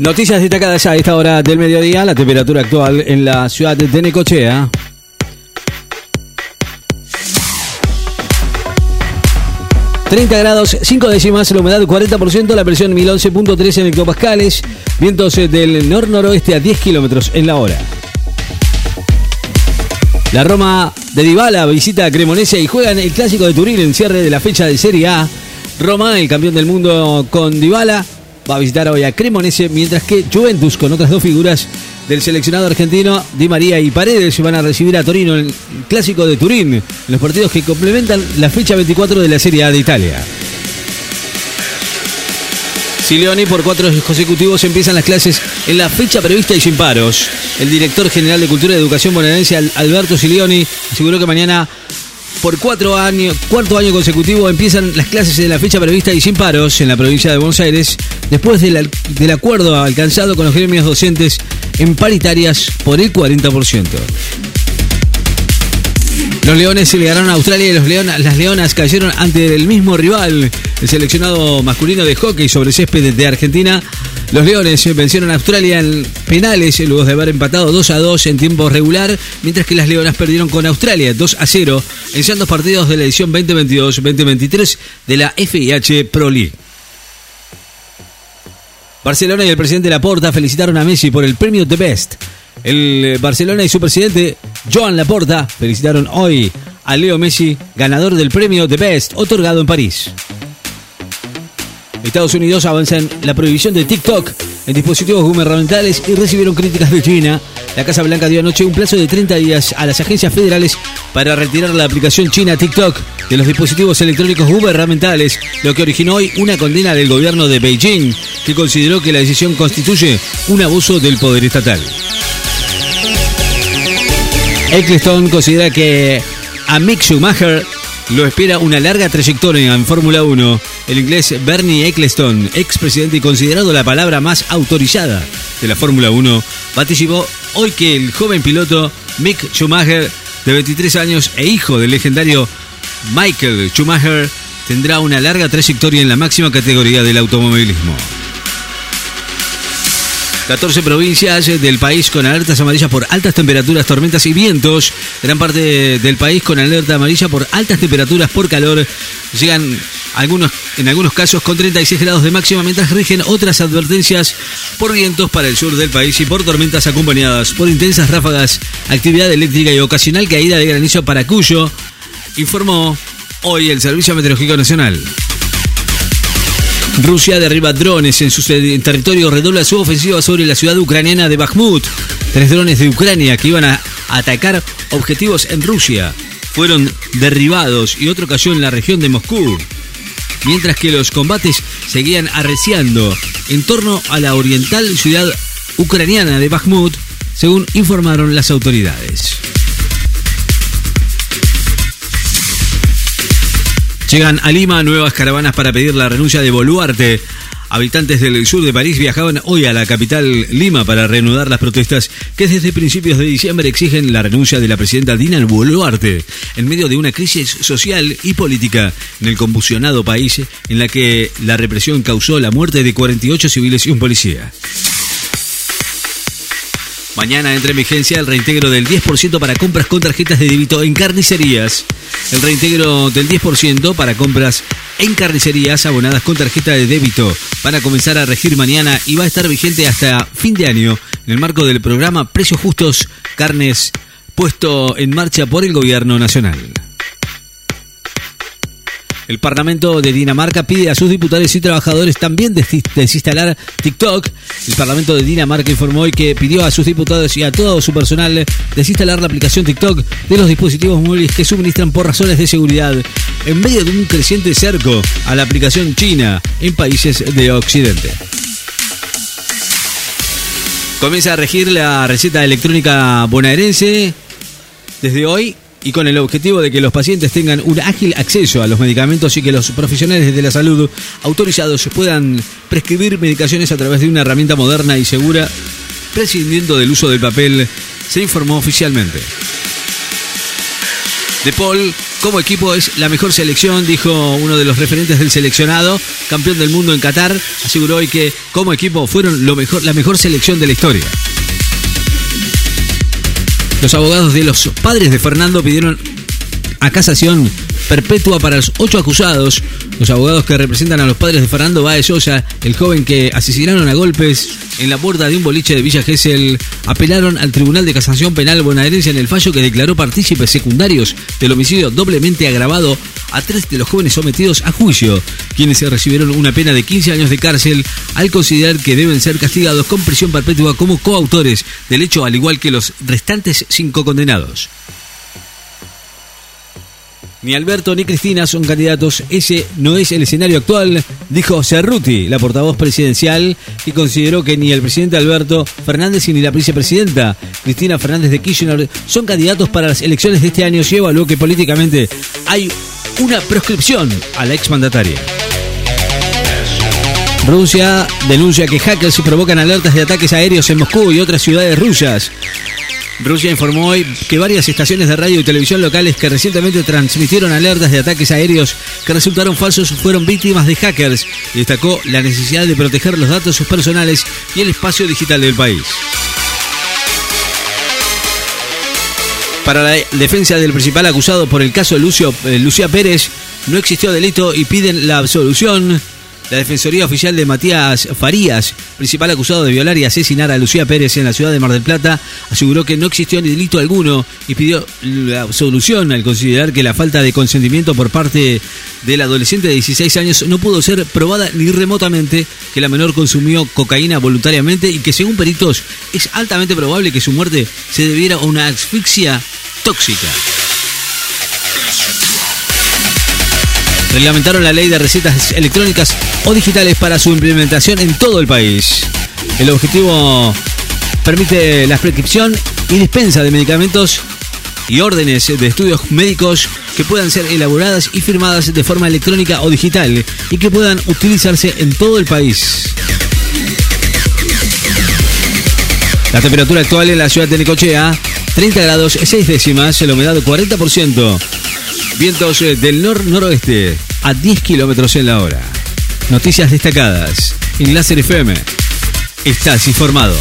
Noticias destacadas a esta hora del mediodía, la temperatura actual en la ciudad de Necochea. 30 grados, 5 décimas, la humedad 40%, la presión 1011.3 en hectopascales, vientos del nor-noroeste a 10 kilómetros en la hora. La Roma de Dybala visita a Cremonese y juegan el clásico de Turín en cierre de la fecha de Serie A. Roma, el campeón del mundo con Dybala, va a visitar hoy a Cremonese, mientras que Juventus, con otras dos figuras del seleccionado argentino, Di María y Paredes, van a recibir a Torino en el clásico de Turín, en los partidos que complementan la fecha 24 de la Serie A de Italia. Silioni por cuatro consecutivos empiezan las clases en la fecha prevista y sin paros. El director general de Cultura y Educación bonaerense Alberto Silioni aseguró que mañana por cuatro años, cuarto año consecutivo empiezan las clases en la fecha prevista y sin paros en la provincia de Buenos Aires, después del, del acuerdo alcanzado con los gremios docentes en paritarias por el 40%. Los Leones se le ganaron a Australia y los las Leonas cayeron ante el mismo rival, el seleccionado masculino de hockey sobre césped de Argentina. Los Leones vencieron a Australia en penales luego de haber empatado 2 a 2 en tiempo regular, mientras que las Leonas perdieron con Australia 2 a 0 en dos partidos de la edición 2022-2023 de la FIH Pro League. Barcelona y el presidente Laporta felicitaron a Messi por el premio The Best el eh, Barcelona y su presidente, Joan Laporta, felicitaron hoy a Leo Messi, ganador del premio The Best, otorgado en París. Estados Unidos avanza en la prohibición de TikTok en dispositivos gubernamentales y recibieron críticas de China. La Casa Blanca dio anoche un plazo de 30 días a las agencias federales para retirar la aplicación china TikTok de los dispositivos electrónicos gubernamentales, lo que originó hoy una condena del gobierno de Beijing, que consideró que la decisión constituye un abuso del poder estatal. Eccleston considera que a Mick Schumacher lo espera una larga trayectoria en Fórmula 1. El inglés Bernie Eccleston, expresidente y considerado la palabra más autorizada de la Fórmula 1, vaticipó hoy que el joven piloto Mick Schumacher, de 23 años e hijo del legendario Michael Schumacher, tendrá una larga trayectoria en la máxima categoría del automovilismo. 14 provincias del país con alertas amarillas por altas temperaturas, tormentas y vientos. Gran parte del país con alerta amarilla por altas temperaturas, por calor. Llegan algunos, en algunos casos con 36 grados de máxima, mientras rigen otras advertencias por vientos para el sur del país y por tormentas acompañadas por intensas ráfagas, actividad eléctrica y ocasional caída de granizo para Cuyo, informó hoy el Servicio Meteorológico Nacional. Rusia derriba drones en su territorio, redobla su ofensiva sobre la ciudad ucraniana de Bakhmut. Tres drones de Ucrania que iban a atacar objetivos en Rusia fueron derribados y otro cayó en la región de Moscú. Mientras que los combates seguían arreciando en torno a la oriental ciudad ucraniana de Bakhmut, según informaron las autoridades. Llegan a Lima nuevas caravanas para pedir la renuncia de Boluarte. Habitantes del sur de París viajaban hoy a la capital Lima para reanudar las protestas que desde principios de diciembre exigen la renuncia de la presidenta Dina Boluarte en medio de una crisis social y política en el convulsionado país en la que la represión causó la muerte de 48 civiles y un policía. Mañana entra en vigencia el reintegro del 10% para compras con tarjetas de débito en carnicerías. El reintegro del 10% para compras en carnicerías abonadas con tarjeta de débito van a comenzar a regir mañana y va a estar vigente hasta fin de año en el marco del programa Precios Justos Carnes puesto en marcha por el gobierno nacional. El Parlamento de Dinamarca pide a sus diputados y trabajadores también desinstalar TikTok. El Parlamento de Dinamarca informó hoy que pidió a sus diputados y a todo su personal desinstalar la aplicación TikTok de los dispositivos móviles que suministran por razones de seguridad en medio de un creciente cerco a la aplicación china en países de Occidente. Comienza a regir la receta electrónica bonaerense desde hoy y con el objetivo de que los pacientes tengan un ágil acceso a los medicamentos y que los profesionales de la salud autorizados puedan prescribir medicaciones a través de una herramienta moderna y segura, prescindiendo del uso del papel, se informó oficialmente. De Paul como equipo es la mejor selección, dijo uno de los referentes del seleccionado, campeón del mundo en Qatar, aseguró hoy que como equipo fueron lo mejor, la mejor selección de la historia. Los abogados de los padres de Fernando pidieron a casación perpetua para los ocho acusados, los abogados que representan a los padres de Fernando Baez Sosa, el joven que asesinaron a golpes en la puerta de un boliche de Villa Gesell, apelaron al Tribunal de Casación Penal bonaerense en el fallo que declaró partícipes secundarios del homicidio doblemente agravado a tres de los jóvenes sometidos a juicio, quienes recibieron una pena de 15 años de cárcel al considerar que deben ser castigados con prisión perpetua como coautores del hecho, al igual que los restantes cinco condenados. Ni Alberto ni Cristina son candidatos. Ese no es el escenario actual, dijo Cerruti, la portavoz presidencial, que consideró que ni el presidente Alberto Fernández ni la vicepresidenta Cristina Fernández de Kirchner son candidatos para las elecciones de este año y evaluó que políticamente hay una proscripción a la exmandataria. Rusia denuncia que hackers provocan alertas de ataques aéreos en Moscú y otras ciudades rusas. Rusia informó hoy que varias estaciones de radio y televisión locales que recientemente transmitieron alertas de ataques aéreos que resultaron falsos fueron víctimas de hackers destacó la necesidad de proteger los datos personales y el espacio digital del país. Para la defensa del principal acusado por el caso Lucio, eh, Lucía Pérez, no existió delito y piden la absolución. La Defensoría Oficial de Matías Farías, principal acusado de violar y asesinar a Lucía Pérez en la ciudad de Mar del Plata, aseguró que no existió ni delito alguno y pidió la absolución al considerar que la falta de consentimiento por parte del adolescente de 16 años no pudo ser probada ni remotamente, que la menor consumió cocaína voluntariamente y que según peritos es altamente probable que su muerte se debiera a una asfixia tóxica. Reglamentaron la ley de recetas electrónicas o digitales para su implementación en todo el país. El objetivo permite la prescripción y dispensa de medicamentos y órdenes de estudios médicos que puedan ser elaboradas y firmadas de forma electrónica o digital y que puedan utilizarse en todo el país. La temperatura actual en la ciudad de Necochea, 30 grados 6 décimas, la humedad 40%. Vientos eh, del nor-noroeste a 10 kilómetros en la hora. Noticias destacadas en Láser FM. Estás informado.